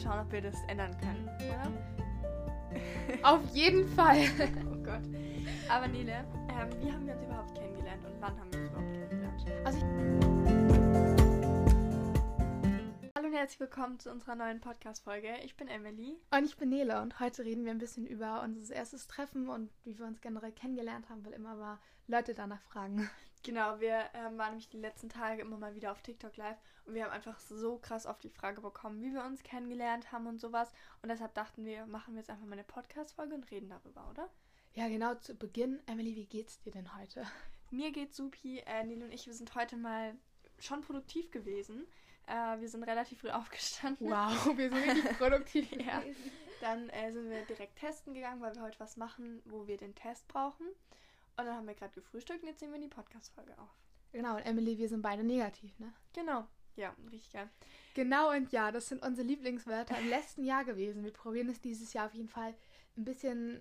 schauen, ob wir das ändern können, oder? Auf jeden Fall. oh Gott. Aber Nele, ähm, wie haben wir uns überhaupt kennengelernt und wann haben wir uns überhaupt kennengelernt? Also Hallo und herzlich willkommen zu unserer neuen Podcast-Folge. Ich bin Emily. und ich bin Nele und heute reden wir ein bisschen über unser erstes Treffen und wie wir uns generell kennengelernt haben, weil immer mal Leute danach fragen. Genau, wir ähm, waren nämlich die letzten Tage immer mal wieder auf TikTok live und wir haben einfach so krass oft die Frage bekommen, wie wir uns kennengelernt haben und sowas. Und deshalb dachten wir, machen wir jetzt einfach mal eine Podcast-Folge und reden darüber, oder? Ja, genau zu Beginn. Emily, wie geht's dir denn heute? Mir geht's supi. Äh, Nele und ich, wir sind heute mal schon produktiv gewesen. Äh, wir sind relativ früh aufgestanden. Wow, wir sind richtig produktiv. Ja. Dann äh, sind wir direkt testen gegangen, weil wir heute was machen, wo wir den Test brauchen. Und dann haben wir gerade gefrühstückt und jetzt nehmen wir die Podcast-Folge auf. Genau, und Emily, wir sind beide negativ, ne? Genau. Ja, richtig geil. Genau und ja, das sind unsere Lieblingswörter im letzten Jahr gewesen. Wir probieren es dieses Jahr auf jeden Fall ein bisschen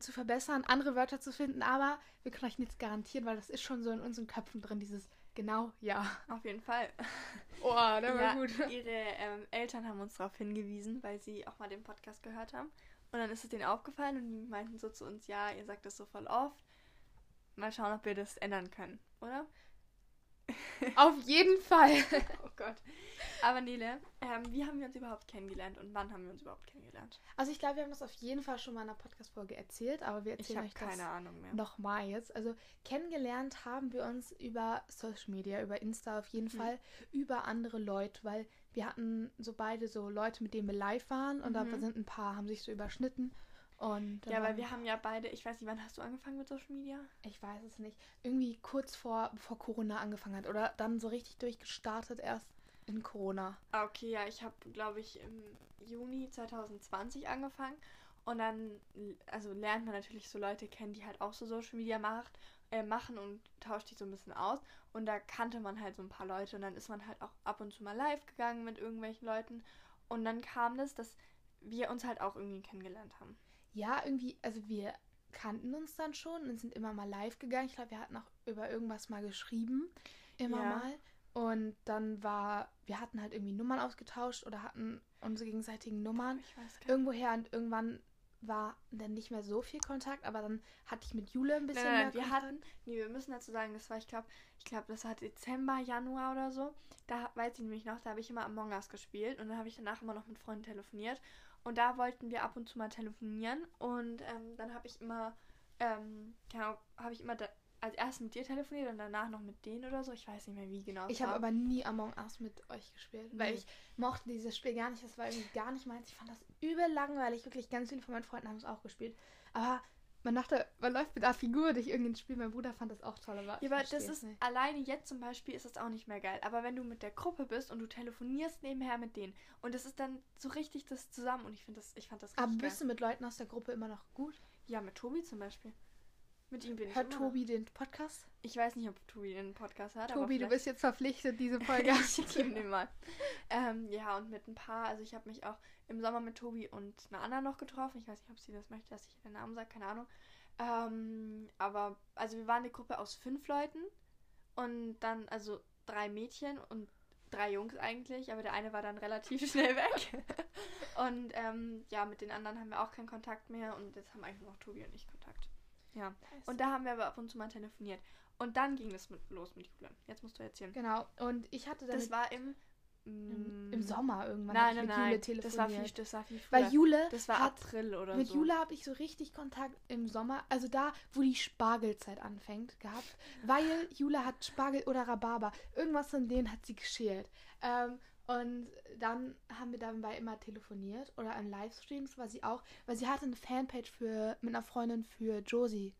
zu verbessern, andere Wörter zu finden, aber wir können euch nichts garantieren, weil das ist schon so in unseren Köpfen drin, dieses genau ja. Auf jeden Fall. Oh, der ja, Ihre ähm, Eltern haben uns darauf hingewiesen, weil sie auch mal den Podcast gehört haben. Und dann ist es denen aufgefallen und die meinten so zu uns, ja, ihr sagt das so voll oft. Mal schauen, ob wir das ändern können, oder? Auf jeden Fall. oh Gott. Aber Nele, ähm, wie haben wir uns überhaupt kennengelernt und wann haben wir uns überhaupt kennengelernt? Also ich glaube, wir haben das auf jeden Fall schon mal in einer Podcast-Folge erzählt, aber wir Ich erzählen habe euch das keine Ahnung mehr. nochmal jetzt. Also kennengelernt haben wir uns über Social Media, über Insta auf jeden Mhm. Fall, über andere Leute, weil wir hatten so beide so Leute, mit denen wir live waren und da Mhm. sind ein paar, haben sich so überschnitten. Und Ja, weil wir haben ja beide, ich weiß nicht, wann hast du angefangen mit Social Media? ich weiß es nicht, irgendwie kurz vor, bevor Corona angefangen hat oder dann so richtig durchgestartet erst in Corona. Ah, okay, ja, ich habe, glaube ich, im Juni 2020 angefangen. Und dann, also lernt man natürlich so Leute kennen, die halt auch so Social Media macht, äh, machen und tauscht die so ein bisschen aus. Und da kannte man halt so ein paar Leute. Und dann ist man halt auch ab und zu mal live gegangen mit irgendwelchen Leuten. Und dann kam das, dass wir uns halt auch irgendwie kennengelernt haben. Ja, irgendwie, also wir kannten uns dann schon und sind immer mal live gegangen. Ich glaube, wir hatten auch über irgendwas mal geschrieben. Immer Ja. mal. Und dann war, wir hatten halt irgendwie Nummern ausgetauscht oder hatten unsere gegenseitigen Nummern Ich weiß gar nicht. irgendwoher und irgendwann war dann nicht mehr so viel Kontakt, aber dann hatte ich mit Jule ein bisschen nein, nein, mehr wir Kontakt. hatten, nee, wir müssen dazu sagen, das war, ich glaube, ich glaube, das war Dezember, Januar oder so. Da weiß ich nämlich noch, da habe ich immer Among Us gespielt und dann habe ich danach immer noch mit Freunden telefoniert. Und da wollten wir ab und zu mal telefonieren und ähm, dann habe ich immer, ähm, genau, habe ich immer da, als erstes mit dir telefoniert und danach noch mit denen oder so. Ich weiß nicht mehr, wie genau. Ich habe aber nie Among Us mit euch gespielt, weil Nee. ich mochte dieses Spiel gar nicht. Das war irgendwie gar nicht meins. Ich fand das übel langweilig. Wirklich ganz viele von meinen Freunden haben es auch gespielt. Aber man dachte, man läuft mit einer Figur durch irgendein Spiel. Mein Bruder fand das auch toll. Aber, Ja, aber das ist nicht. alleine jetzt zum Beispiel ist das auch nicht mehr geil. Aber wenn du mit der Gruppe bist und du telefonierst nebenher mit denen und das ist dann so richtig das zusammen und ich finde das, ich fand das richtig Aber geil. bist du mit Leuten aus der Gruppe immer noch gut? Ja, mit Tobi zum Beispiel. Mit ihm bin ich Hört Tobi den Podcast? Ich weiß nicht, ob Tobi einen Podcast hat. Tobi, du bist jetzt verpflichtet, diese Folge ja, ich gebe den mal. Ähm, ja, und mit ein paar, also ich habe mich auch im Sommer mit Tobi und einer anderen noch getroffen. Ich weiß nicht, ob sie das möchte, dass ich den Namen sage, keine Ahnung. Ähm, aber, also wir waren eine Gruppe aus fünf Leuten und dann, also drei Mädchen und drei Jungs eigentlich, aber der eine war dann relativ schnell weg. und ähm, ja, mit den anderen haben wir auch keinen Kontakt mehr und jetzt haben eigentlich nur noch Tobi und ich Kontakt. Ja. Und da haben wir aber ab und zu mal telefoniert. Und dann ging es mit, los mit Jule. Jetzt musst du erzählen. Genau. Und ich hatte Das mit, war im, im, mm, im Sommer irgendwann Nein, nein, mit nein. Jule das war telefoniert. viel, das war viel früher. Weil Jule das war hat April oder Mit so. Jule habe ich so richtig Kontakt im Sommer, also da, wo die Spargelzeit anfängt, gehabt. Weil Jule hat Spargel oder Rhabarber. Irgendwas von denen hat sie geschält. Ähm, und dann haben wir dabei immer telefoniert oder an Livestreams war sie auch, weil sie hatte eine Fanpage für mit einer Freundin für Josie.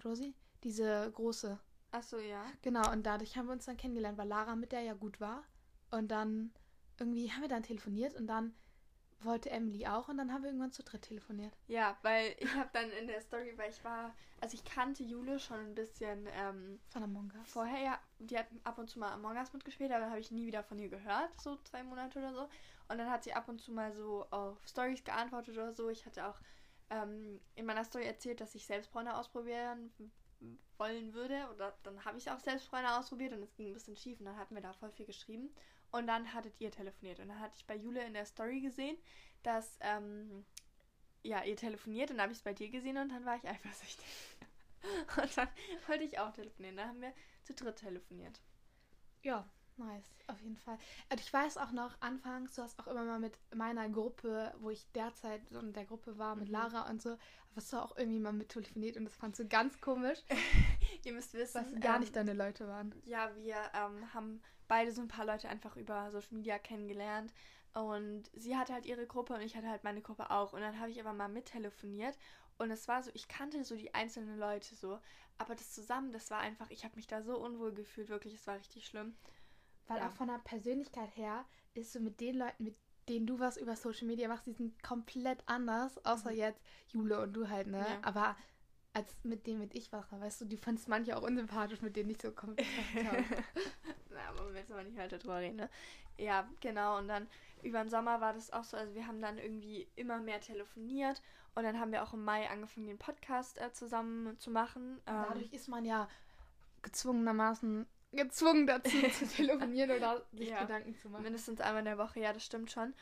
Josie? Diese große. Achso, ja. Genau, und dadurch haben wir uns dann kennengelernt, weil Lara mit der ja gut war. Und dann irgendwie haben wir dann telefoniert und dann wollte Emily auch und dann haben wir irgendwann zu dritt telefoniert. Ja, weil ich habe dann in der Story, weil ich war, also ich kannte Jule schon ein bisschen ähm, Von Among Us. vorher, ja, die hat ab und zu mal Among Us mitgespielt, aber dann habe ich nie wieder von ihr gehört, so zwei Monate oder so. Und dann hat sie ab und zu mal so auf Stories geantwortet oder so. Ich hatte auch ähm, in meiner Story erzählt, dass ich Selbstbräuner ausprobieren wollen würde. Oder dann habe ich auch Selbstbräuner ausprobiert und es ging ein bisschen schief und dann hatten wir da voll viel geschrieben. Und dann hattet ihr telefoniert. Und dann hatte ich bei Jule in der Story gesehen, dass ähm, ja, ihr telefoniert und dann habe ich es bei dir gesehen und dann war ich eifersüchtig. und dann wollte ich auch telefonieren. Dann haben wir zu dritt telefoniert. Ja, nice, auf jeden Fall. Und ich weiß auch noch, anfangs, du hast auch immer mal mit meiner Gruppe, wo ich derzeit so in der Gruppe war, mit Mhm. Lara und so, hast du auch irgendwie mal mit telefoniert und das fandst du ganz komisch, Ihr müsst wissen, was gar ähm, nicht deine Leute waren. Ja, wir ähm, haben beide so ein paar Leute einfach über Social Media kennengelernt. Und sie hatte halt ihre Gruppe und ich hatte halt meine Gruppe auch. Und dann habe ich aber mal mittelefoniert. Und es war so, ich kannte so die einzelnen Leute so. Aber das zusammen, das war einfach, ich habe mich da so unwohl gefühlt, wirklich, es war richtig schlimm. Weil ja. auch von der Persönlichkeit her ist so mit den Leuten, mit denen du was über Social Media machst, die sind komplett anders, außer Mhm. jetzt Jule und du halt, ne? Ja. Aber als mit denen mit ich war, weißt du, die fandst manche auch unsympathisch, mit denen ich so Kontakt habe. Na, aber wir jetzt aber nicht weiter drüber reden, ne? Ja, genau. Und dann über den Sommer war das auch so. Also wir haben dann irgendwie immer mehr telefoniert. Und dann haben wir auch im Mai angefangen, den Podcast äh, zusammen zu machen. Ähm, Dadurch ist man ja gezwungenermaßen gezwungen dazu zu telefonieren oder sich Ja. Gedanken zu machen. Mindestens einmal in der Woche, ja, das stimmt schon.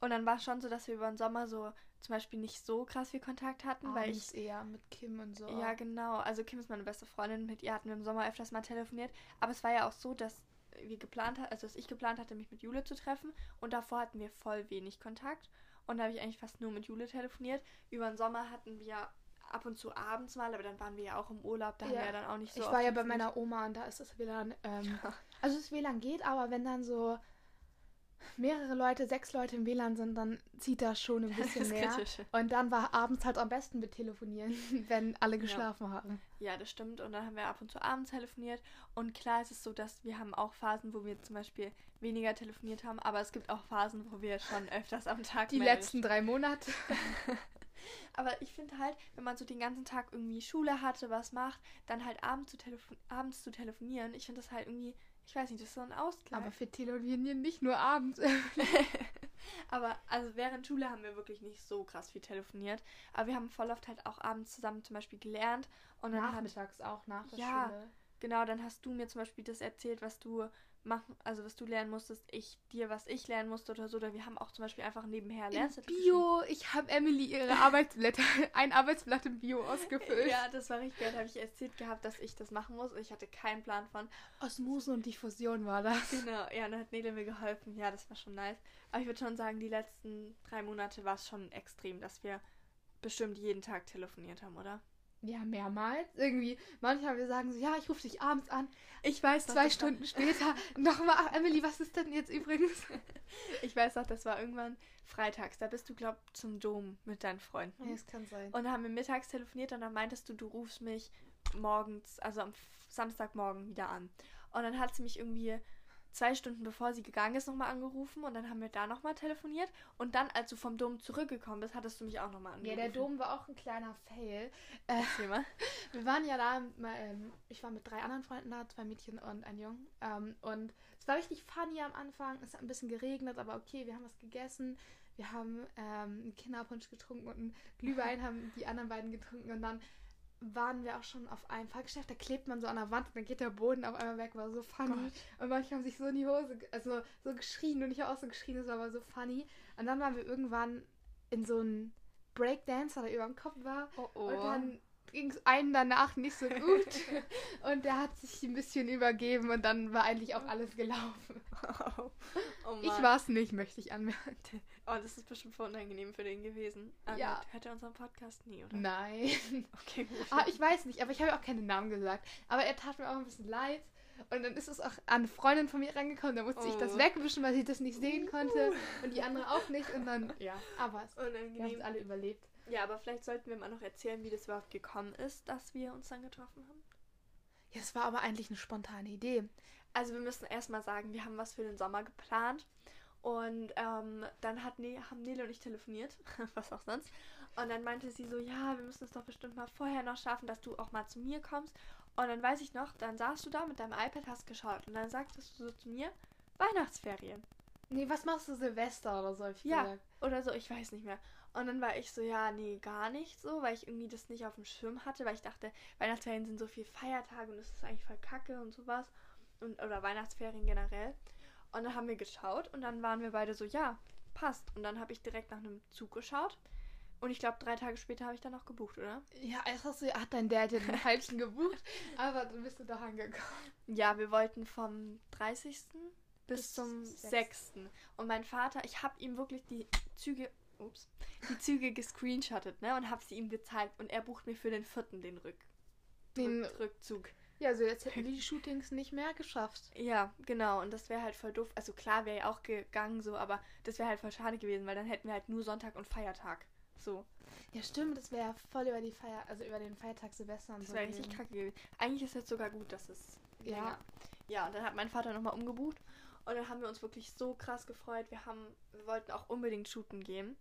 Und dann war es schon so, dass wir über den Sommer so zum Beispiel nicht so krass viel Kontakt hatten, weil ich. Abends eher mit Kim und so. Ja, genau. Also Kim ist meine beste Freundin, mit ihr hatten wir im Sommer öfters mal telefoniert. Aber es war ja auch so, dass wir geplant hatten, also dass ich geplant hatte, mich mit Jule zu treffen. Und davor hatten wir voll wenig Kontakt. Und da habe ich eigentlich fast nur mit Jule telefoniert. Über den Sommer hatten wir ab und zu abends mal, aber dann waren wir ja auch im Urlaub, da haben Ja. wir ja dann auch nicht so. ich war ja bei meiner Oma und da ist das WLAN. Ähm, also das WLAN geht, aber wenn dann so mehrere Leute, sechs Leute im WLAN sind, dann zieht das schon ein bisschen mehr. kritisch. Und dann war abends halt am besten mit telefonieren, wenn alle geschlafen haben. Ja, das stimmt. Und dann haben wir ab und zu abends telefoniert. Und klar ist es so, dass wir haben auch Phasen, wo wir zum Beispiel weniger telefoniert haben, aber es gibt auch Phasen, wo wir schon öfters am Tag Die letzten drei Monate. Aber ich finde halt, wenn man so den ganzen Tag irgendwie Schule hatte, was macht, dann halt abends zu, telefon abends zu telefonieren, ich finde das halt irgendwie, ich weiß nicht, das ist so ein Ausgleich. Aber wir telefonieren nicht nur abends. Aber also während Schule haben wir wirklich nicht so krass viel telefoniert. Aber wir haben voll oft halt auch abends zusammen zum Beispiel gelernt. Und dann hat, Nachmittags auch nach der Ja. Schule. genau, dann hast du mir zum Beispiel das erzählt, was du machen, also was du lernen musstest, ich dir, was ich lernen musste oder so. Oder wir haben auch zum Beispiel einfach nebenher In Lernzettel Bio, ich habe Emily ihre Arbeitsblätter, ein Arbeitsblatt im Bio ausgefüllt. Ja, das war richtig geil. Da habe ich erzählt gehabt, dass ich das machen muss. Ich hatte keinen Plan von. Osmosen und Diffusion war das. Genau, ja, dann hat Nele mir geholfen. Ja, das war schon nice. Aber ich würde schon sagen, die letzten drei Monate war es schon extrem, dass wir bestimmt jeden Tag telefoniert haben, oder? Ja, mehrmals. Irgendwie, manchmal wir sagen so, ja, ich rufe dich abends an. Ich weiß Zwei das Stunden später nochmal, ach, Emily, was ist denn jetzt übrigens? Ich weiß noch, das war irgendwann freitags. Da bist du, glaub zum Dom mit deinen Freunden. es kann sein. Und dann haben wir mittags telefoniert und dann meintest du, du rufst mich morgens, also am Samstagmorgen wieder an. Und dann hat sie mich irgendwie zwei Stunden bevor sie gegangen ist nochmal angerufen und dann haben wir da nochmal telefoniert. Und dann, als du vom Dom zurückgekommen bist, hattest du mich auch nochmal Ja, angerufen. der Dom war auch ein kleiner Fail. Äh, mal. wir waren ja da, ähm, ich war mit drei anderen Freunden da, zwei Mädchen und ein Jungen. Ähm, und es war richtig funny am Anfang. Es hat ein bisschen geregnet, aber okay, wir haben was gegessen. Wir haben ähm, einen Kinderpunsch getrunken und einen Glühwein haben die anderen beiden getrunken. Und dann waren wir auch schon auf einem Fahrgeschäft. Da klebt man so an der Wand und dann geht der Boden auf einmal weg. War so funny. Und manche haben sich so in die Hose, also so geschrien und ich habe auch so geschrien. Das war aber so funny. Und dann waren wir irgendwann in so einem Breakdance, der über dem Kopf war. Oh oh. Und dann ging es einen danach nicht so gut. und der hat sich ein bisschen übergeben und dann war eigentlich auch alles gelaufen. oh, Mann. Ich war es nicht, möchte ich anmerken. Oh, das ist bestimmt voll unangenehm für den gewesen. Aber Ja. Hört er unseren Podcast nie, oder? Nein. Okay, gut. ah, ich weiß nicht, aber ich habe auch keine Namen gesagt. Aber er tat mir auch ein bisschen leid. Und dann ist es auch an eine Freundin von mir rangekommen. Da musste ich das Oh. wegwischen, weil sie das nicht sehen konnte. Und die andere auch nicht. Und dann, ja, aber es, wir haben es alle überlebt. Ja, aber vielleicht sollten wir mal noch erzählen, wie das überhaupt gekommen ist, dass wir uns dann getroffen haben. Ja, es war aber eigentlich eine spontane Idee. Also wir müssen erstmal sagen, wir haben was für den Sommer geplant. Und ähm, dann hat ne haben Nele und ich telefoniert, was auch sonst. Und dann meinte sie so, ja, wir müssen es doch bestimmt mal vorher noch schaffen, dass du auch mal zu mir kommst. Und dann weiß ich noch, dann saßt du da mit deinem iPad, hast geschaut. Und dann sagtest du so zu mir, Weihnachtsferien. Nee, was machst du Silvester oder so? Ja. gesagt. Oder so, ich weiß nicht mehr. Und dann war ich so, ja, nee, gar nicht so, weil ich irgendwie das nicht auf dem Schirm hatte, weil ich dachte, Weihnachtsferien sind so viel Feiertage und das ist eigentlich voll kacke und sowas. Und, oder Weihnachtsferien generell. Und dann haben wir geschaut und dann waren wir beide so, ja, passt. Und dann habe ich direkt nach einem Zug geschaut. Und ich glaube, drei Tage später habe ich dann auch gebucht, oder? Ja, erst hast du, hat dein Dad den falschen gebucht, aber dann bist du doch angekommen. Ja, wir wollten vom 30. bis, Bis zum zum 6. Und mein Vater, ich habe ihm wirklich die Züge, ups, die Züge gescreenshottet, ne? Und habe sie ihm gezeigt. Und er bucht mir für den 4. den Rück, Den, Rück Rückzug. ja, so jetzt hätten wir die Shootings nicht mehr geschafft. Ja, genau. Und das wäre halt voll doof. Also klar wäre ja auch gegangen so, aber das wäre halt voll schade gewesen, weil dann hätten wir halt nur Sonntag und Feiertag. So. Ja, stimmt, das wäre voll über die Feier, also über den Feiertag Silvester und Das so. wäre richtig kacke gewesen. Eigentlich ist es sogar gut, dass es Ja. länger. Ja, und dann hat mein Vater nochmal umgebucht. Und dann haben wir uns wirklich so krass gefreut. Wir haben, wir wollten auch unbedingt shooten gehen.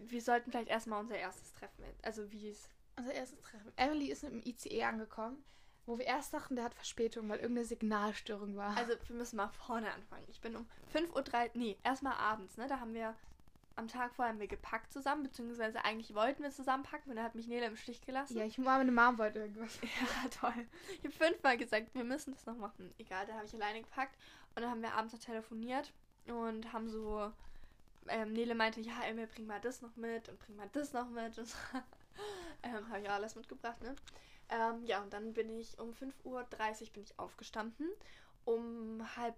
Wir sollten vielleicht erstmal unser erstes Treffen. Also wie es. Unser erstes Treffen. Emily ist mit dem ICE angekommen, wo wir erst dachten, der hat Verspätung, weil irgendeine Signalstörung war. Also wir müssen mal vorne anfangen. Ich bin um 5.30 Uhr. Nee, erstmal abends, ne? Da haben wir. Am Tag vorher haben wir gepackt zusammen, beziehungsweise eigentlich wollten wir zusammenpacken und dann hat mich Nele im Stich gelassen. ja, ich war meine Mom wollte irgendwas. Ja, toll. Ich habe fünfmal gesagt, wir müssen das noch machen. Egal, da habe ich alleine gepackt. Und dann haben wir abends noch telefoniert und haben so. Ähm, Nele meinte, ja, Emil, bring mal das noch mit und bring mal das noch mit. Und ähm, habe ich auch alles mitgebracht, ne? Ähm, ja, und dann bin ich um 5.30 Uhr bin ich aufgestanden. Um halb,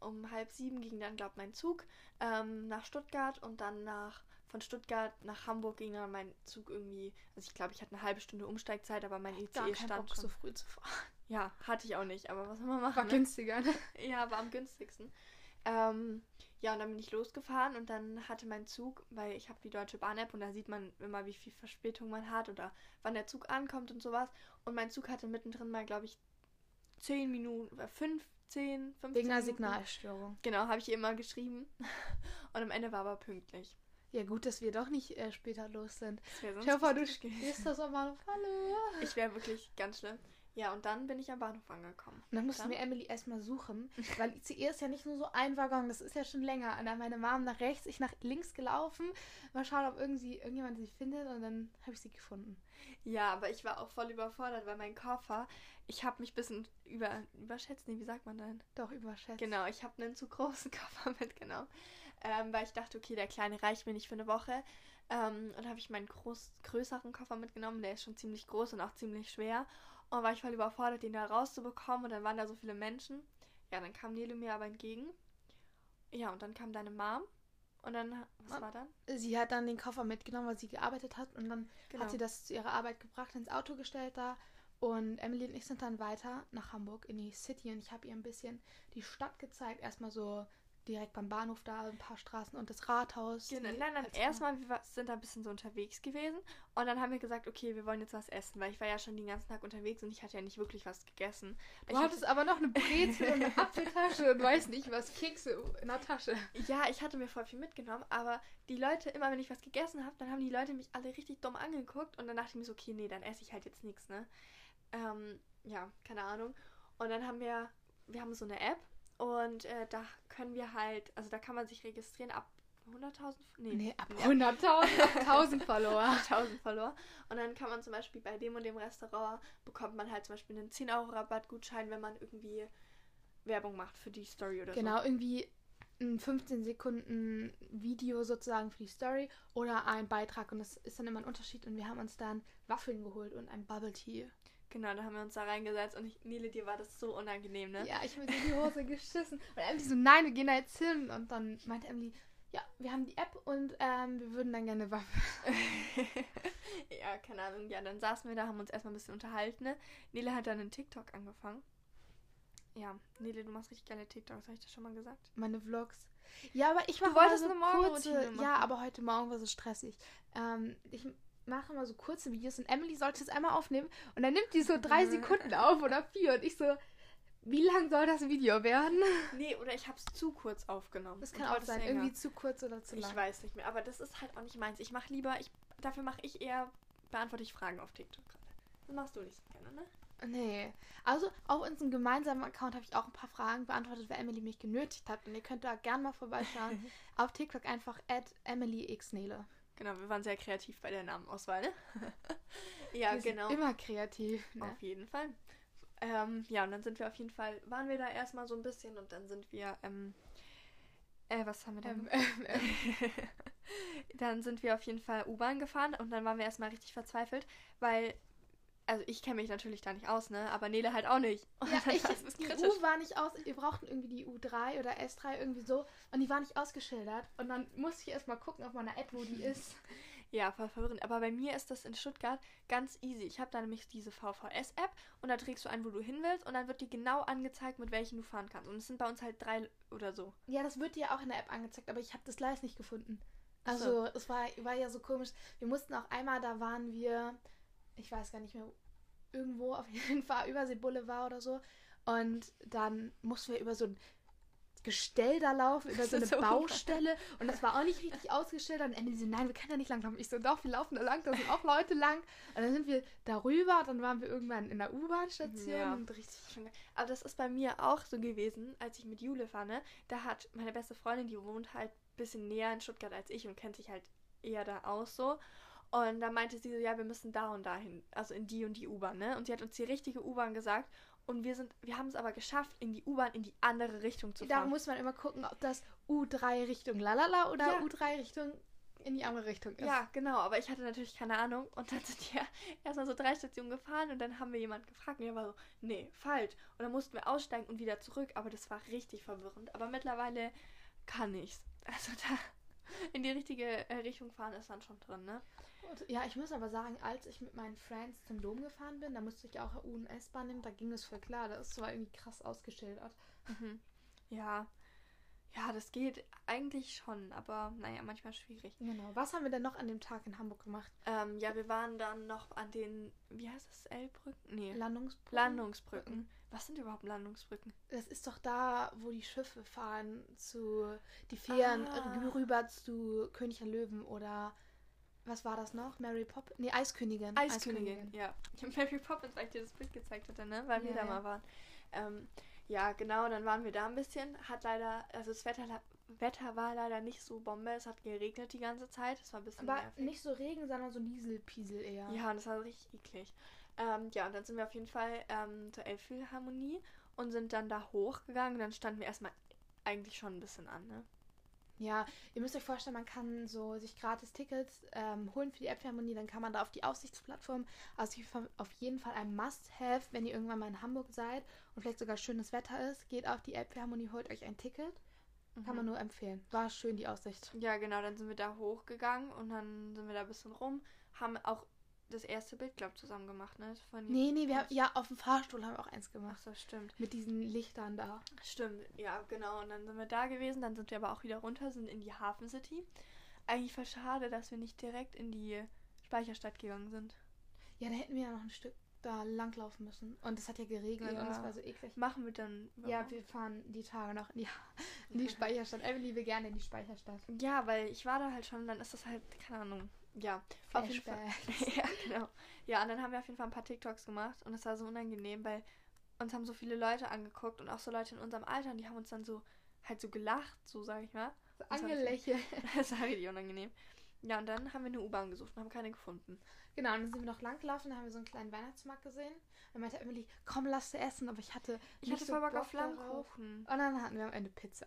um halb sieben ging dann, glaube ich, mein Zug ähm, nach Stuttgart und dann nach von Stuttgart nach Hamburg ging dann mein Zug irgendwie, also ich glaube, ich hatte eine halbe Stunde Umsteigzeit, aber mein Gar ICE kein stand Bock, schon. so früh zu fahren. Ja, hatte ich auch nicht, aber was soll man War machen? Ne? günstiger, ne? Ja, war am günstigsten. Ähm, ja, und dann bin ich losgefahren und dann hatte mein Zug, weil ich habe die Deutsche Bahn-App und da sieht man immer, wie viel Verspätung man hat oder wann der Zug ankommt und sowas. Und mein Zug hatte mittendrin mal, glaube ich, 10 Minuten, äh, 15, 15 Wegen einer. Signalstörung. Genau, habe ich immer geschrieben. Und am Ende war aber pünktlich. Ja, gut, dass wir doch nicht äh, später los sind. Das dir vor, du richtig gewesen. stehst da so am Bahnhof, hallo. Ich wäre wirklich ganz schlimm. Ja, und dann bin ich am Bahnhof angekommen. Und dann mussten Dann? wir Emily erstmal suchen, weil ICE ist ja nicht nur so ein Waggon, das ist ja schon länger. Und dann meine Mom nach rechts, ich nach links gelaufen. Mal schauen, ob irgendwie irgendjemand sie findet und dann habe ich sie gefunden. Ja, aber ich war auch voll überfordert, weil mein Koffer, ich habe mich ein bisschen über, überschätzt, nee, wie sagt man denn? Doch, überschätzt. Genau, ich habe einen zu großen Koffer mitgenommen, ähm, weil ich dachte, okay, der kleine reicht mir nicht für eine Woche. Ähm, und habe ich meinen groß, größeren Koffer mitgenommen, der ist schon ziemlich groß und auch ziemlich schwer. Und war ich voll überfordert, den da rauszubekommen und dann waren da so viele Menschen. Ja, dann kam Nele mir aber entgegen. Ja, und dann kam deine Mom. Und dann, was Mom. war dann? Sie hat dann den Koffer mitgenommen, weil sie gearbeitet hat und dann Genau. hat sie das zu ihrer Arbeit gebracht, ins Auto gestellt da. Und Emily und ich sind dann weiter nach Hamburg in die City und ich habe ihr ein bisschen die Stadt gezeigt. Erstmal so direkt beim Bahnhof da ein paar Straßen und das Rathaus. Genau, nein, als- erstmal, wir sind da ein bisschen so unterwegs gewesen und dann haben wir gesagt, okay, wir wollen jetzt was essen, weil ich war ja schon den ganzen Tag unterwegs und ich hatte ja nicht wirklich was gegessen. Du Ich hattest aber noch eine Brezel und eine Apfeltasche und weiß nicht was, Kekse in der Tasche. Ja, ich hatte mir voll viel mitgenommen, aber die Leute, immer wenn ich was gegessen habe, dann haben die Leute mich alle richtig dumm angeguckt und dann dachte ich mir so, okay, nee, dann esse ich halt jetzt nichts, ne? Ähm, ja, keine Ahnung. Und dann haben wir, wir haben so eine App und äh, da können wir halt, also da kann man sich registrieren ab 100.000, nee, Nee, ab nee, 100.000, ab 1000 Follower. 1000 Follower. Und dann kann man zum Beispiel bei dem und dem Restaurant bekommt man halt zum Beispiel einen 10 Euro Rabattgutschein, wenn man irgendwie Werbung macht für die Story oder Genau, irgendwie ein 15 Sekunden Video sozusagen für die Story oder ein Beitrag und das ist dann immer ein Unterschied und wir haben uns dann Waffeln geholt und ein Bubble Tea. Genau, da haben wir uns da reingesetzt und ich, Nele, dir war das so unangenehm, ne? Ja, ich habe mir in die Hose geschissen und Emily so, nein, wir gehen da jetzt hin und dann meinte Emily, ja, wir haben die App und ähm, wir würden dann gerne Waffeln. ja, keine Ahnung. Ja, dann saßen wir da, haben uns erstmal ein bisschen unterhalten. Ne? Nele hat dann einen TikTok angefangen. Ja, Nele, du machst richtig geile TikToks, habe ich das schon mal gesagt? Meine Vlogs. Ja, aber ich mache wolltest eine so Morgenroutine kurze, machen. ja, aber heute Morgen war so stressig. Ähm, ich mache immer so kurze Videos und Emily sollte es einmal aufnehmen und dann nimmt die so drei Sekunden auf oder vier und ich so, wie lang soll das Video werden? Nee, oder ich habe es zu kurz aufgenommen. Das kann auch sein, länger. irgendwie zu kurz oder zu Ich lang. weiß nicht mehr, aber das ist halt auch nicht meins. Ich mache lieber, ich, dafür mache ich eher, beantworte ich Fragen auf TikTok gerade. Das machst du nicht so gerne, ne? Nee. Also auf unserem gemeinsamen Account habe ich auch ein paar Fragen beantwortet, weil Emily mich genötigt hat. Und ihr könnt da gerne mal vorbeischauen. auf TikTok einfach at EmilyXnele. Genau, wir waren sehr kreativ bei der Namenauswahl, ne? ja, Wir genau. Immer kreativ. Ne? Auf jeden Fall. Ähm, ja, und dann sind wir auf jeden Fall, waren wir da erstmal so ein bisschen und dann sind wir, ähm, äh, was haben wir denn? Ähm. dann sind wir auf jeden Fall U-Bahn gefahren und dann waren wir erstmal richtig verzweifelt, weil, also ich kenne mich natürlich da nicht aus, ne, aber Nele halt auch nicht. Und Ja, ich, war es die kritisch. U war nicht aus, wir brauchten irgendwie die U3 oder S3 irgendwie so und die war nicht ausgeschildert und dann musste ich erstmal gucken auf meiner App, wo die ist. Ja, voll verwirrend. Aber bei mir ist das in Stuttgart ganz easy. Ich habe da nämlich diese VVS-App und da trägst du ein, wo du hin willst und dann wird dir genau angezeigt, mit welchen du fahren kannst. Und es sind bei uns halt drei oder so. Ja, das wird dir auch in der App angezeigt, aber ich habe das Gleis nicht gefunden. Ach so. Also, es war, war ja so komisch. Wir mussten auch einmal, da waren wir, ich weiß gar nicht mehr, irgendwo auf jeden Fall, Übersee Boulevard oder so. Und dann mussten wir über so ein Gestell da laufen, über so eine so Baustelle. Und das war auch nicht richtig ausgestellt. Und Ende so, nein, wir können da nicht lang laufen. Ich so, doch, wir laufen da lang, da sind auch Leute lang. Und dann sind wir darüber, dann waren wir irgendwann in der U-Bahn-Station Ja. und richtig. Schon. Aber das ist bei mir auch so gewesen, als ich mit Jule war, ne? Da hat meine beste Freundin, die wohnt halt ein bisschen näher in Stuttgart als ich und kennt sich halt eher da aus so. Und da meinte sie so, ja, wir müssen da und dahin, also in die und die U-Bahn, ne? Und sie hat uns die richtige U-Bahn gesagt. Und wir sind, wir haben es aber geschafft, in die U-Bahn in die andere Richtung zu Da fahren. muss man immer gucken, ob das U3 Richtung Lalala oder Ja. U3 Richtung in die andere Richtung ist. Ja, genau, aber ich hatte natürlich keine Ahnung. Und dann sind wir erstmal so drei Stationen gefahren und dann haben wir jemanden gefragt und der war so, nee, falsch. Und dann mussten wir aussteigen und wieder zurück, aber das war richtig verwirrend. Aber mittlerweile kann ich's. Also da in die richtige äh, Richtung fahren ist dann schon drin, ne? Und, ja, ich muss aber sagen, als ich mit meinen Friends zum Dom gefahren bin, da musste ich auch U- und S-Bahn nehmen, da ging es voll klar. Das ist zwar irgendwie krass ausgeschildert. Mhm. Ja. Ja, das geht eigentlich schon, aber naja, manchmal schwierig. Genau. Was haben wir denn noch an dem Tag in Hamburg gemacht? Ähm, ja, wir waren dann noch an den, wie heißt das, L-Brücken? Nee, Landungsbrücken? Landungsbrücken. Was sind überhaupt Landungsbrücken? Das ist doch da, wo die Schiffe fahren zu die Fähren Ah. rüber zu König der Löwen oder was war das noch? Mary Poppins? Nee, Eiskönigin. Eiskönigin, ja. Mary Poppins, weil ich dir das Bild gezeigt hatte, ne? Weil wir Ja, da ja. mal waren. Ähm, ja, genau, dann waren wir da ein bisschen. Hat leider, also das Wetter, Wetter war leider nicht so Bombe. Es hat geregnet die ganze Zeit. Es war ein bisschen Aber nervig. nicht so Regen, sondern so Nieselpiesel eher. Ja, und das war richtig eklig. Ähm, ja, und dann sind wir auf jeden Fall ähm, zur Elbphilharmonie und sind dann da hochgegangen. Dann standen wir erstmal eigentlich schon ein bisschen an, ne? Ja, ihr müsst euch vorstellen, man kann so sich gratis Tickets ähm, holen für die Elbphilharmonie, dann kann man da auf die Aussichtsplattform. Also auf jeden Fall ein Must-Have, wenn ihr irgendwann mal in Hamburg seid und vielleicht sogar schönes Wetter ist, geht auf die Elbphilharmonie, holt euch ein Ticket. Kann man nur empfehlen. War schön die Aussicht. Ja, genau, dann sind wir da hochgegangen und dann sind wir da ein bisschen rum. Haben auch das erste Bild, glaube ich, zusammen gemacht, ne? Von Nee, nee, wir haben ja auf dem Fahrstuhl haben wir auch eins Ach gemacht. so, stimmt. Mit diesen Lichtern da. Stimmt, ja, genau. Und dann sind wir da gewesen, dann sind wir aber auch wieder runter, sind in die Hafen City. Eigentlich voll schade, dass wir nicht direkt in die Speicherstadt gegangen sind. Ja, da hätten wir ja noch ein Stück da langlaufen müssen. Und es hat ja geregnet und es Ja. war so eklig. Machen wir dann. Ja, wir fahren die Tage noch in die, in die Speicherstadt. Emily will gerne in die Speicherstadt. Ja, weil ich war da halt schon, dann ist das halt, keine Ahnung. Ja, auf jeden Fall. Ja, genau. Ja, und dann haben wir auf jeden Fall ein paar TikToks gemacht und es war so unangenehm, weil uns haben so viele Leute angeguckt und auch so Leute in unserem Alter und die haben uns dann so halt so gelacht, so sage ich mal. So angelächelt. Das war richtig unangenehm. Ja, und dann haben wir eine U-Bahn gesucht und haben keine gefunden. Genau, und dann sind wir noch lang gelaufen, dann haben wir so einen kleinen Weihnachtsmarkt gesehen. Dann meinte Emily, komm, lass dir essen. Aber ich hatte Ich nicht hatte so Bock auf. Flammkuchen. Und dann hatten wir am Ende Pizza.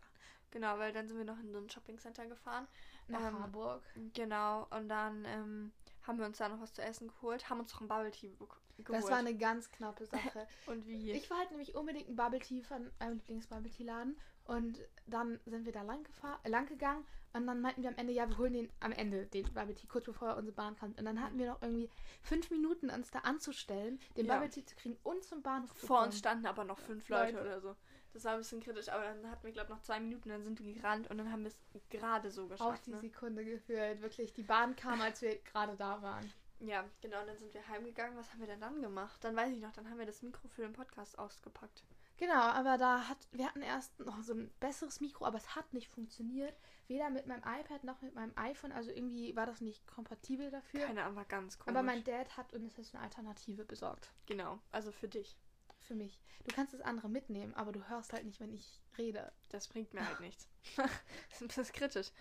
Genau, weil dann sind wir noch in so ein Shoppingcenter gefahren. Nach Ähm, Harburg. Genau, und dann ähm, haben wir uns da noch was zu essen geholt, haben uns noch ein Bubble Tea geholt. Das war eine ganz knappe Sache. und wie? ich wollte nämlich unbedingt ein Bubble Tea von meinem Lieblings-Bubble Tea Laden. Und dann sind wir da lang, äh, lang gegangen. Und dann meinten wir am Ende, ja, wir holen den am Ende, den Bubble Tea, kurz bevor unsere Bahn kommt. Und dann hatten wir noch irgendwie fünf Minuten, uns da anzustellen, den Ja. Bubble Tea zu kriegen und zum Bahnhof zu Vor kommen. uns standen aber noch fünf Leute, Leute. oder so. Das war ein bisschen kritisch, aber dann hatten wir, glaube ich, noch zwei Minuten, dann sind wir gerannt und dann haben wir es gerade so Auf geschafft. die Ne? Sekunde gefühlt. Wirklich, die Bahn kam, als wir gerade da waren. Ja, genau, und dann sind wir heimgegangen. Was haben wir denn dann gemacht? Dann weiß ich noch, dann haben wir das Mikro für den Podcast ausgepackt. Genau, aber da hat, wir hatten erst noch so ein besseres Mikro, aber es hat nicht funktioniert. Weder mit meinem iPad noch mit meinem iPhone. Also irgendwie war das nicht kompatibel dafür. Keine Ahnung, war ganz komisch. aber mein Dad hat uns jetzt eine Alternative besorgt. Genau, also für dich. Für mich. Du kannst das andere mitnehmen, aber du hörst halt nicht, wenn ich rede. Das bringt mir halt nichts. das ist ein bisschen kritisch.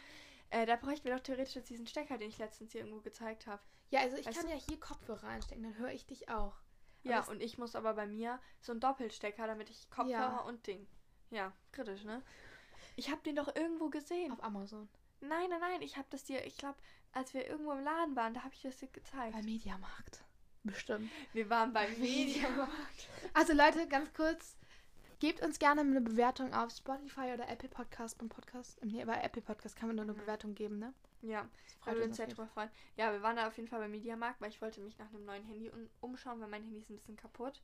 Äh, da bräuchten wir doch theoretisch jetzt diesen Stecker, den ich letztens hier irgendwo gezeigt habe. Ja, also ich Weißt kann du- ja hier Kopfhörer einstecken, dann höre ich dich auch. Ja, Aber und ich muss aber bei mir so einen Doppelstecker, damit ich Kopfhörer Ja. und Ding. Ja, kritisch, ne? Ich habe den doch irgendwo gesehen. Auf Amazon. Nein, nein, nein, ich habe das dir, ich glaube, als wir irgendwo im Laden waren, da habe ich das dir gezeigt. Bei Mediamarkt. Bestimmt. Wir waren beim Mediamarkt. Also Leute, ganz kurz. Gebt uns gerne eine Bewertung auf Spotify oder Apple Podcast beim Podcast. Nee, bei Apple Podcast kann man nur eine. Bewertung geben, ne? Ja, würden uns sehr drüber freuen. Ja, wir waren da auf jeden Fall beim Mediamarkt, weil ich wollte mich nach einem neuen Handy umschauen, weil mein Handy ist ein bisschen kaputt.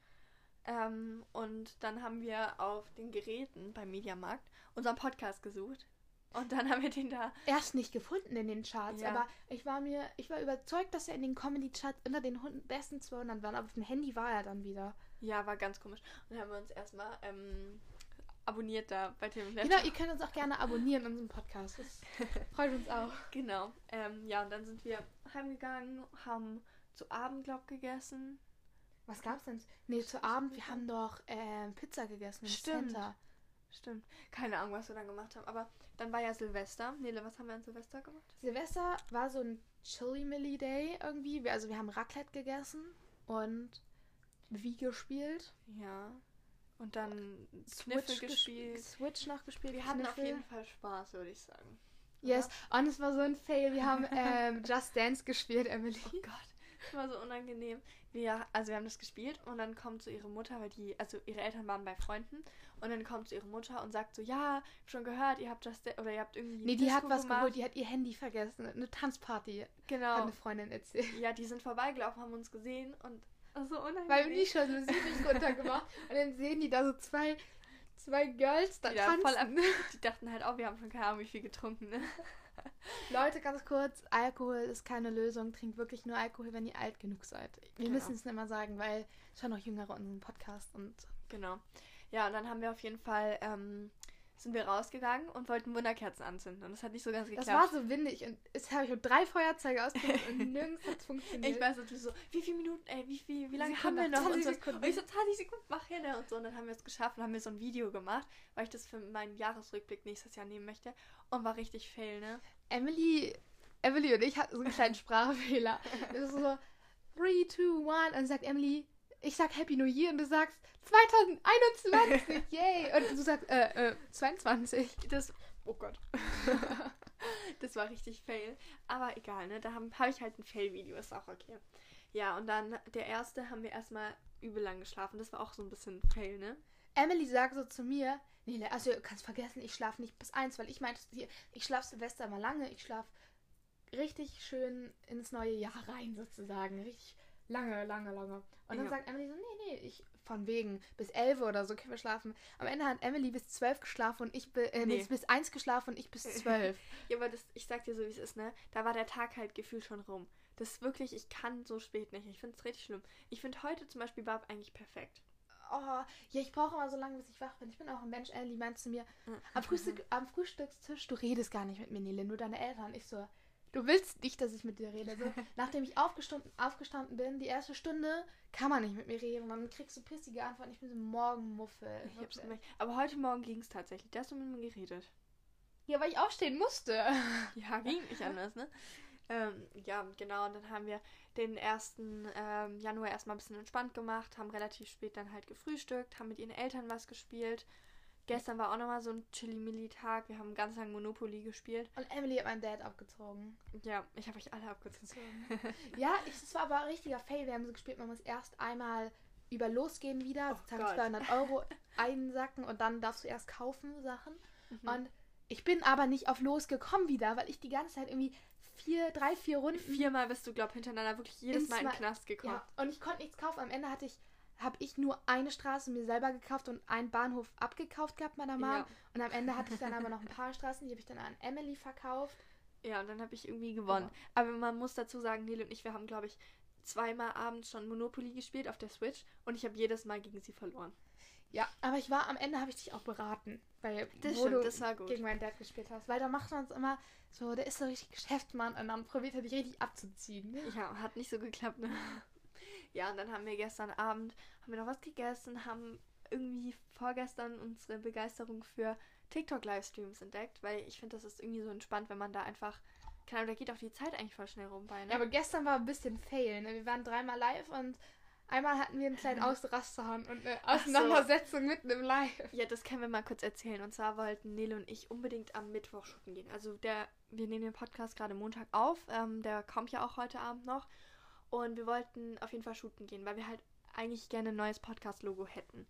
Ähm, und dann haben wir auf den Geräten beim Mediamarkt unseren Podcast gesucht. Und dann haben wir den da. erst nicht gefunden in den Charts, Ja. aber ich war mir, ich war überzeugt, dass er in den Comedy-Charts unter den 100 besten 200 war, aber auf dem Handy war er dann wieder. Ja, war ganz komisch. Und dann haben wir uns erstmal ähm, abonniert da bei Tim Genau, ihr könnt uns auch gerne abonnieren in unserem Podcast. Das freut uns auch. Genau. Ähm, ja, und dann sind wir heimgegangen, haben zu Abend, glaub gegessen. Was gab's denn? Nee, zu Abend, wir haben doch ähm, Pizza gegessen im Stimmt. Center. Stimmt. Keine Ahnung, was wir dann gemacht haben. Aber dann war ja Silvester. Nele, was haben wir an Silvester gemacht? Silvester war so ein Chili Milli Day irgendwie. Wir, also wir haben Raclette gegessen und Wii gespielt. Ja. Und dann Switch Kniffel ges- gespielt. Switch noch gespielt. Wir hatten auf Kniffel. jeden Fall Spaß, würde ich sagen. Yes, und es war so ein Fail. Wir haben ähm, Just Dance gespielt, Emily. Oh Gott, das war so unangenehm. Wir, also wir haben das gespielt und dann kommt so ihre Mutter, weil die, also ihre Eltern waren bei Freunden und dann kommt so ihre Mutter und sagt so, ja, schon gehört, ihr habt Just Dan- oder ihr habt irgendwie Nee, die Disco hat was gemacht. geholt. Die hat ihr Handy vergessen. Eine Tanzparty, hat Genau. eine Freundin erzählt. Ja, die sind vorbeigelaufen, haben uns gesehen und so unangenehm. Weil die schon Musik nicht runtergemacht. Und dann sehen die da so zwei, zwei Girls da ja, tanzen. voll ab, die dachten halt auch, wir haben schon keine Ahnung, wie viel getrunken, ne? Leute, ganz kurz, Alkohol ist keine Lösung. Trinkt wirklich nur Alkohol, wenn ihr alt genug seid. Wir Genau. müssen es nicht immer sagen, weil schon noch Jüngere unseren Podcast und Genau. Ja, und dann haben wir auf jeden Fall, ähm, sind wir rausgegangen und wollten Wunderkerzen anzünden. Und das hat nicht so ganz das geklappt. war so windig und es habe ich mit drei Feuerzeuge ausprobiert und nirgends hat es funktioniert. Ich weiß natürlich so, wie viele Minuten, ey, wie, viel, wie lange haben wir noch, noch? Und, 20 so, Sekunden. und ich so, 20 Sekunden, mach hin ne? und so. Und dann haben wir es geschafft und haben wir so ein Video gemacht, weil ich das für meinen Jahresrückblick nächstes Jahr nehmen möchte. Und war richtig fail, ne? Emily, Emily und ich hatten so einen kleinen Sprachfehler. Es ist so 3, 2, 1 und dann sagt Emily, ich sag Happy New Year und du sagst 2021, yay! Und du sagst, äh, äh, 22. Das, oh Gott. das war richtig fail. Aber egal, ne? Da habe hab ich halt ein Fail-Video, ist auch okay. Ja, und dann der erste haben wir erstmal übel lang geschlafen. Das war auch so ein bisschen fail, ne? Emily sagt so zu mir, nee, also du kannst vergessen, ich schlafe nicht bis eins, weil ich meinte ich schlafe Silvester immer lange, ich schlafe richtig schön ins neue Jahr rein sozusagen, richtig lange, lange, lange. Und dann Ja. sagt Emily so, nee, nee, ich von wegen bis elf oder so können wir schlafen. Am Ende hat Emily bis zwölf geschlafen und ich äh, Nee. nee. bis eins geschlafen und ich bis zwölf. Ja, aber das, ich sag dir so, wie es ist, ne? Da war der Tag halt gefühlt schon rum. Das ist wirklich, ich kann so spät nicht. Ich finde es richtig schlimm. Ich finde heute zum Beispiel war eigentlich perfekt. Oh, ja, ich brauche immer so lange, bis ich wach bin. Ich bin auch ein Mensch. Emily meinte zu mir, am, Frühstück, am Frühstückstisch, du redest gar nicht mit mir, Nele, nur deine Eltern. Ich so, du willst nicht, dass ich mit dir rede. So, nachdem ich aufgestanden, aufgestanden bin, die erste Stunde, kann man nicht mit mir reden. Dann kriegst du pissige Antworten. Ich bin so Morgenmuffel. Ich hab's gemerkt. Aber heute Morgen ging es tatsächlich. Da hast du mit mir geredet. Ja, weil ich aufstehen musste. Ja, ging nicht anders, ne? Ähm, ja, genau. Und dann haben wir den 1. Ähm, Januar erstmal ein bisschen entspannt gemacht, haben relativ spät dann halt gefrühstückt, haben mit ihren Eltern was gespielt. Gestern war auch nochmal so ein Chili-Milli-Tag. Wir haben ganz lang Monopoly gespielt. Und Emily hat meinen Dad abgezogen. Ja, ich habe euch alle abgezogen. Ja, ich, es war aber ein richtiger Fail. Wir haben so gespielt, man muss erst einmal über losgehen wieder, Oh sozusagen Gott. 200 Euro einsacken und dann darfst du erst kaufen Sachen. Mhm. Und ich bin aber nicht auf losgekommen wieder, weil ich die ganze Zeit irgendwie vier, drei, vier Runden. Viermal bist du, glaub hintereinander wirklich jedes Mal in den Knast gekommen. Ja, und ich konnte nichts kaufen. Am Ende hatte ich, habe ich nur eine Straße mir selber gekauft und einen Bahnhof abgekauft gehabt meiner Mom. Ja. Und am Ende hatte ich dann aber noch ein paar Straßen, die habe ich dann an Emily verkauft. Ja, und dann habe ich irgendwie gewonnen. Aber man muss dazu sagen, Nele und ich, wir haben, glaube ich, zweimal abends schon Monopoly gespielt auf der Switch und ich habe jedes Mal gegen sie verloren. Ja, aber ich war am Ende habe ich dich auch beraten, weil Das wo stimmt, du das war gut. gegen meinen Dad gespielt hast, weil da macht man es immer so, der ist so richtig Geschäftsmann und dann probiert er dich richtig abzuziehen. Ja, hat nicht so geklappt, ne? Ja, und dann haben wir gestern Abend, haben wir noch was gegessen, haben irgendwie vorgestern unsere Begeisterung für TikTok-Livestreams entdeckt, weil ich finde, das ist irgendwie so entspannt, wenn man da einfach, keine Ahnung, da geht auch die Zeit eigentlich voll schnell rum bei, ne? Ja, aber gestern war ein bisschen fail, ne? Wir waren dreimal live und Einmal hatten wir einen kleinen Ausraster und eine Auseinandersetzung so. mitten im Live. Ja, das können wir mal kurz erzählen. Und zwar wollten Nele und ich unbedingt am Mittwoch shooten gehen. Also der, wir nehmen den Podcast gerade Montag auf. Ähm, der kommt ja auch heute Abend noch. Und wir wollten auf jeden Fall shooten gehen, weil wir halt eigentlich gerne ein neues Podcast-Logo hätten.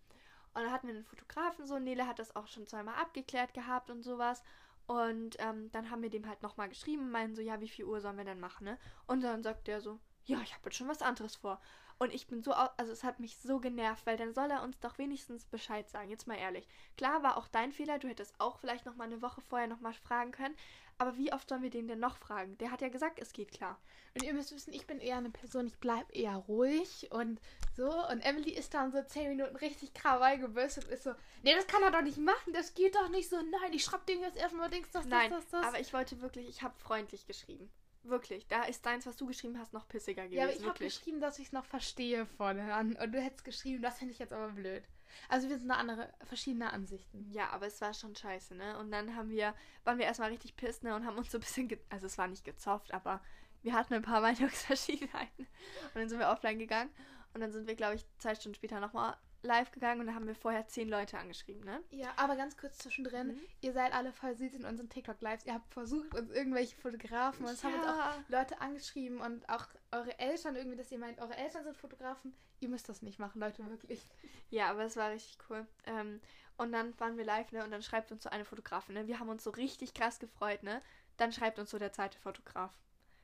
Und dann hatten wir einen Fotografen so. Nele hat das auch schon zweimal abgeklärt gehabt und sowas. Und ähm, dann haben wir dem halt nochmal geschrieben meinen so, ja, wie viel Uhr sollen wir denn machen, ne? Und dann sagt der so, ja, ich habe jetzt schon was anderes vor. Und ich bin so, also es hat mich so genervt, weil dann soll er uns doch wenigstens Bescheid sagen. Jetzt mal ehrlich. Klar war auch dein Fehler, du hättest auch vielleicht noch mal eine Woche vorher noch mal fragen können. Aber wie oft sollen wir den denn noch fragen? Der hat ja gesagt, es geht klar. Und ihr müsst wissen, ich bin eher eine Person, ich bleibe eher ruhig und so. Und Emily ist dann so zehn Minuten richtig Krawall gebürstet und ist so, nee, das kann er doch nicht machen, das geht doch nicht so. Nein, ich schreib den jetzt erstmal, denkst das, Nein, das, das, das. aber ich wollte wirklich, ich habe freundlich geschrieben. Wirklich, da ist deins, was du geschrieben hast, noch pissiger gewesen. Ja, aber ich habe geschrieben, dass ich es noch verstehe vorne an. Und du hättest geschrieben, das finde ich jetzt aber blöd. Also wir sind eine andere, verschiedene Ansichten. Ja, aber es war schon scheiße, ne? Und dann haben wir, waren wir erstmal richtig piss, ne? Und haben uns so ein bisschen, also es war nicht gezofft, aber wir hatten ein paar Meinungsverschiedenheiten. Und dann sind wir offline gegangen. Und dann sind wir, glaube ich, zwei Stunden später nochmal live gegangen und da haben wir vorher zehn Leute angeschrieben, ne? Ja, aber ganz kurz zwischendrin, mhm. ihr seid alle voll süß in unseren TikTok-Lives. Ihr habt versucht, uns irgendwelche Fotografen und es haben uns auch Leute angeschrieben und auch eure Eltern irgendwie, dass ihr meint, eure Eltern sind Fotografen. Ihr müsst das nicht machen, Leute, wirklich. Ja, aber es war richtig cool. Ähm, und dann waren wir live, ne? Und dann schreibt uns so eine Fotografin, ne? Wir haben uns so richtig krass gefreut, ne? Dann schreibt uns so der zweite Fotograf.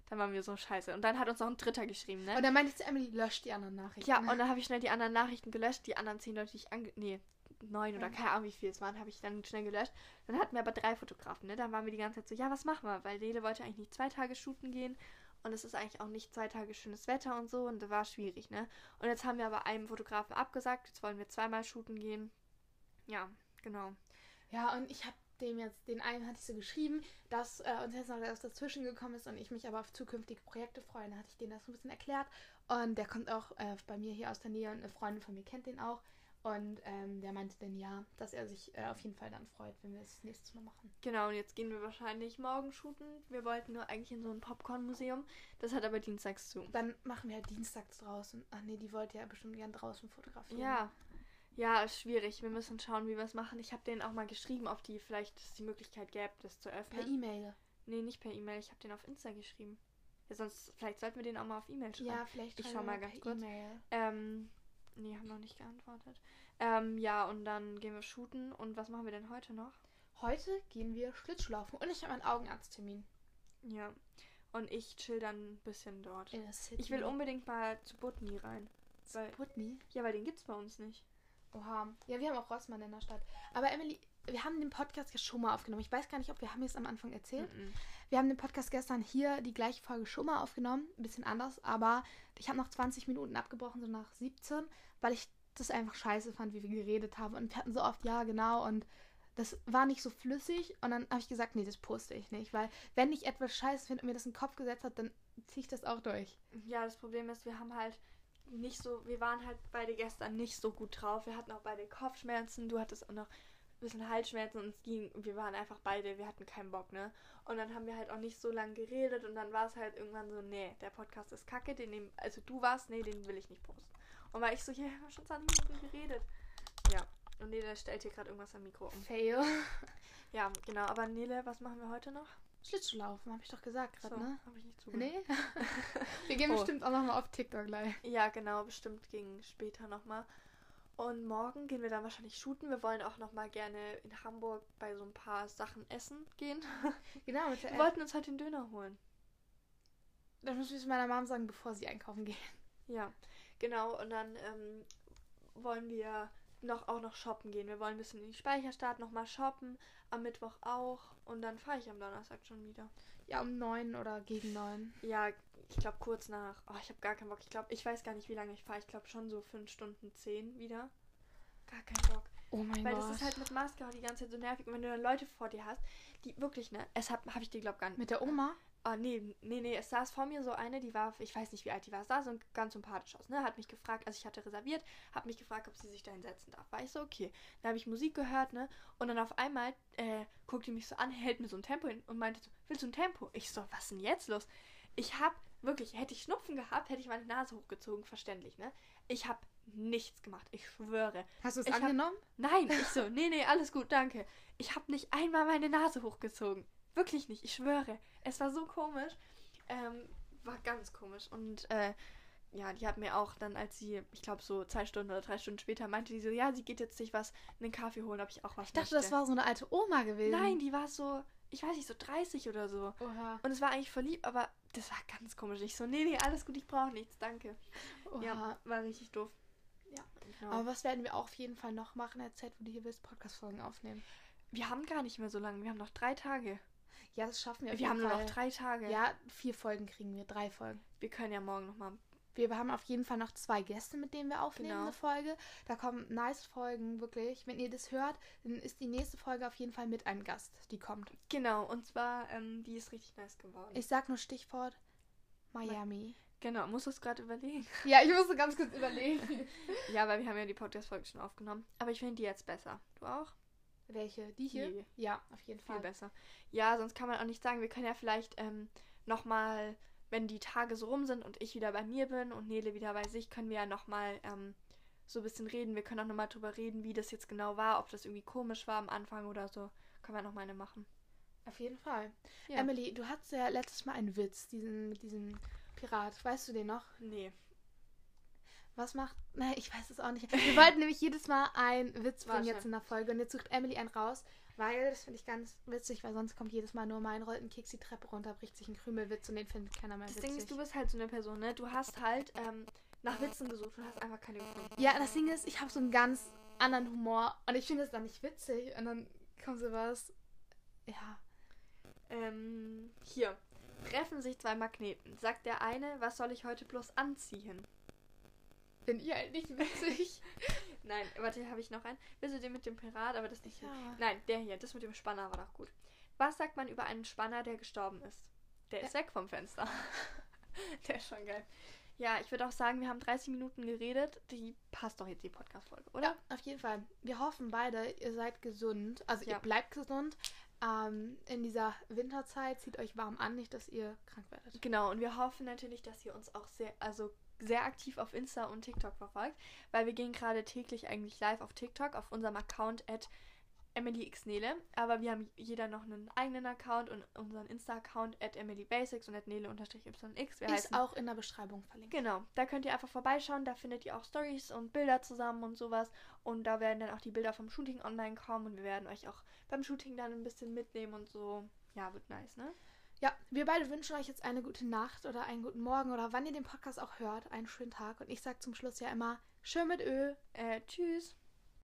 Dann waren wir so scheiße. Und dann hat uns noch ein Dritter geschrieben, ne? Und dann meinte ich zu Emily, löscht die anderen Nachrichten. Ja, und dann habe ich schnell die anderen Nachrichten gelöscht. Die anderen zehn Leute, die ich ange... Nee, neun oder keine Ahnung, wie viel es waren, habe ich dann schnell gelöscht. Dann hatten wir aber drei Fotografen, ne? Dann waren wir die ganze Zeit so, ja, was machen wir? Weil Lele wollte eigentlich nicht zwei Tage shooten gehen. Und es ist eigentlich auch nicht zwei Tage schönes Wetter und so. Und das war schwierig, ne? Und jetzt haben wir aber einem Fotografen abgesagt. Jetzt wollen wir zweimal shooten gehen. Ja, genau. Ja, und ich habe dem jetzt, den einen hatte ich so geschrieben, dass äh, uns jetzt noch was dazwischen gekommen ist und ich mich aber auf zukünftige Projekte freue. Dann hatte ich denen das ein bisschen erklärt. Und der kommt auch äh, bei mir hier aus der Nähe und eine Freundin von mir kennt den auch. Und ähm, der meinte dann ja, dass er sich äh, auf jeden Fall dann freut, wenn wir das nächstes Mal machen. Genau, und jetzt gehen wir wahrscheinlich morgen shooten. Wir wollten nur eigentlich in so ein Popcorn-Museum. Das hat aber dienstags zu. Dann machen wir halt dienstags draußen. Ach nee, die wollte ja bestimmt gern draußen fotografieren. Ja, ja, ist schwierig. Wir müssen schauen, wie wir es machen. Ich habe denen auch mal geschrieben, ob die vielleicht die Möglichkeit gäbe, das zu öffnen. Per E-Mail? Nee, nicht per E-Mail. Ich habe den auf Insta geschrieben. Ja, sonst, vielleicht sollten wir den auch mal auf E-Mail schreiben. Ja, vielleicht. Ich schau mal ganz kurz. E ähm, nee, haben noch nicht geantwortet. Ähm, ja, und dann gehen wir shooten. Und was machen wir denn heute noch? Heute gehen wir Schlittschuhlaufen und ich habe einen Augenarzttermin. Ja. Und ich chill dann ein bisschen dort. Ich will unbedingt mal zu Butni rein. Zu Butni? Ja, weil den gibt's bei uns nicht. Oha. Ja, wir haben auch Rossmann in der Stadt. Aber Emily, wir haben den Podcast ja schon mal aufgenommen. Ich weiß gar nicht, ob wir haben es am Anfang erzählt. Mm -mm. Wir haben den Podcast gestern hier die gleiche Folge schon mal aufgenommen. Ein bisschen anders, aber ich habe noch 20 Minuten abgebrochen, so nach 17, weil ich das einfach scheiße fand, wie wir geredet haben. Und wir hatten so oft, ja, genau, und das war nicht so flüssig. Und dann habe ich gesagt, nee, das poste ich nicht. Weil wenn ich etwas scheiße finde und mir das in den Kopf gesetzt hat, dann ziehe ich das auch durch. Ja, das Problem ist, wir haben halt nicht so, wir waren halt beide gestern nicht so gut drauf. Wir hatten auch beide Kopfschmerzen, du hattest auch noch ein bisschen Halsschmerzen und es ging, wir waren einfach beide, wir hatten keinen Bock, ne? Und dann haben wir halt auch nicht so lange geredet und dann war es halt irgendwann so, nee, der Podcast ist kacke, den nehm, also du warst, nee, den will ich nicht posten. Und war ich so, ja, wir haben schon 20 Minuten geredet. Ja. Und Nele stellt hier gerade irgendwas am Mikro um. Fail. Ja, genau. Aber Nele, was machen wir heute noch? Schlittschuhlaufen, habe ich doch gesagt gerade, so, ne? Habe ich nicht zugehört. Nee? Wir gehen oh. bestimmt auch nochmal auf TikTok live. Ja, genau, bestimmt gegen später nochmal. Und morgen gehen wir dann wahrscheinlich shooten. Wir wollen auch nochmal gerne in Hamburg bei so ein paar Sachen essen gehen. Genau, mit der Wir wollten uns heute den Döner holen. Das muss ich meiner Mom sagen, bevor sie einkaufen gehen. Ja, genau. Und dann ähm, wollen wir noch auch noch shoppen gehen. Wir wollen ein bisschen in die Speicherstadt nochmal shoppen. Am Mittwoch auch. Und dann fahre ich am Donnerstag schon wieder. Ja, um neun oder gegen neun. Ja, ich glaube kurz nach. Oh, ich habe gar keinen Bock. Ich glaube, ich weiß gar nicht, wie lange ich fahre. Ich glaube schon so fünf Stunden zehn wieder. Gar keinen Bock. Oh mein Weil Gott. Weil das ist halt mit Maske auch die ganze Zeit so nervig. Und wenn du dann Leute vor dir hast, die wirklich, ne, es habe hab ich dir, glaube gar nicht. Mit der Oma? Ah, nee, nee, nee, es saß vor mir so eine, die war, ich weiß nicht, wie alt die war, es sah so ganz sympathisch aus, ne? Hat mich gefragt, also ich hatte reserviert, hat mich gefragt, ob sie sich da hinsetzen darf. War ich so, okay. Dann habe ich Musik gehört, ne? Und dann auf einmal äh, guckt die mich so an, hält mir so ein Tempo hin und meinte so, willst du ein Tempo? Ich so, was denn jetzt los? Ich hab, wirklich, hätte ich Schnupfen gehabt, hätte ich meine Nase hochgezogen, verständlich, ne? Ich habe nichts gemacht. Ich schwöre. Hast du es Ich hab- angenommen? Nein, ich so, nee, nee, alles gut, danke. Ich habe nicht einmal meine Nase hochgezogen. Wirklich nicht, ich schwöre. Es war so komisch. Ähm, war ganz komisch. Und äh, ja, die hat mir auch dann, als sie, ich glaube so zwei Stunden oder drei Stunden später, meinte die so, ja, sie geht jetzt sich was, einen Kaffee holen, ob ich auch was Ich dachte, das möchte. war so eine alte Oma gewesen. Nein, die war so, ich weiß nicht, so 30 oder so. Oha. Und es war eigentlich voll lieb, aber das war ganz komisch. Ich so, nee, nee, alles gut, ich brauche nichts, danke. Oha. Ja, war richtig doof. Ja. Genau. Aber was werden wir auch auf jeden Fall noch machen in der Zeit, wo du hier bist, Podcast-Folgen aufnehmen? wir haben gar nicht mehr so lange, wir haben noch drei Tage. Ja, das schaffen wir auf Wir haben jeden nur Fall. noch drei Tage. Ja, vier Folgen kriegen wir, drei Folgen. Wir können ja morgen nochmal Wir haben auf jeden Fall noch zwei Gäste, mit denen wir aufnehmen, Genau. eine Folge. Da kommen nice Folgen, wirklich. Wenn ihr das hört, dann ist die nächste Folge auf jeden Fall mit einem Gast, die kommt. Genau, und zwar, ähm, die ist richtig nice geworden. Ich sag nur Stichwort Miami. genau, musst du es gerade überlegen. Ja, ich musste ganz kurz überlegen. ja, weil wir haben ja die Podcast-Folge schon aufgenommen. Aber ich finde die jetzt besser. Du auch? Welche? Die hier? Die. Ja, auf jeden Viel Fall. besser. Ja, sonst kann man auch nicht sagen, wir können ja vielleicht ähm, nochmal, wenn die Tage so rum sind und ich wieder bei mir bin und Nele wieder bei sich, können wir ja nochmal ähm, so ein bisschen reden. Wir können auch nochmal drüber reden, wie das jetzt genau war, ob das irgendwie komisch war am Anfang oder so. Können wir nochmal eine machen. Auf jeden Fall. Ja. Emily, du hattest ja letztes Mal einen Witz, diesen mit diesem Pirat. Weißt du den noch? Nee. Was macht. Nein, ich weiß es auch nicht. Wir wollten nämlich jedes Mal einen Witz bringen jetzt in der Folge und jetzt sucht Emily einen raus, weil das finde ich ganz witzig, weil sonst kommt jedes Mal nur mein rollt ein Keks die Treppe runter, bricht sich ein Krümelwitz und den findet keiner mehr Das witzig. Ding ist, du bist halt so eine Person, ne? Du hast halt ähm, nach Witzen gesucht und hast einfach keine gefunden. ja, das Ding ist, ich habe so einen ganz anderen Humor und ich finde es dann nicht witzig und dann kommt sowas. Ja. Ähm, hier. Treffen sich zwei Magneten. Sagt der eine, was soll ich heute bloß anziehen? Finde ich halt nicht witzig. Nein, warte, hier habe ich noch einen. Willst du den mit dem Pirat, aber das nicht hier. Ja. Nein, der hier, das mit dem Spanner war doch gut. Was sagt man über einen Spanner, der gestorben ist? Der ist weg vom Fenster. der ist schon geil. Ja, ich würde auch sagen, wir haben 30 Minuten geredet. Die passt doch jetzt die Podcast-Folge, oder? Ja, auf jeden Fall. Wir hoffen beide, ihr seid gesund. Also Ja. ihr bleibt gesund. Ähm, in dieser Winterzeit zieht euch warm an, nicht, dass ihr krank werdet. Genau, und wir hoffen natürlich, dass ihr uns auch sehr, also sehr aktiv auf Insta und TikTok verfolgt, weil wir gehen gerade täglich eigentlich live auf TikTok auf unserem Account at EmilyXnele, aber wir haben jeder noch einen eigenen Account und unseren Insta-Account at EmilyBasics und at Nele-YX. Ist auch in der Beschreibung verlinkt. Genau, da könnt ihr einfach vorbeischauen, da findet ihr auch Stories und Bilder zusammen und sowas. Und da werden dann auch die Bilder vom Shooting online kommen und wir werden euch auch beim Shooting dann ein bisschen mitnehmen und so. Ja, wird nice, ne? Ja, wir beide wünschen euch jetzt eine gute Nacht oder einen guten Morgen oder wann ihr den Podcast auch hört, einen schönen Tag. Und ich sag zum Schluss ja immer, schön mit Ö. Äh, tschüss.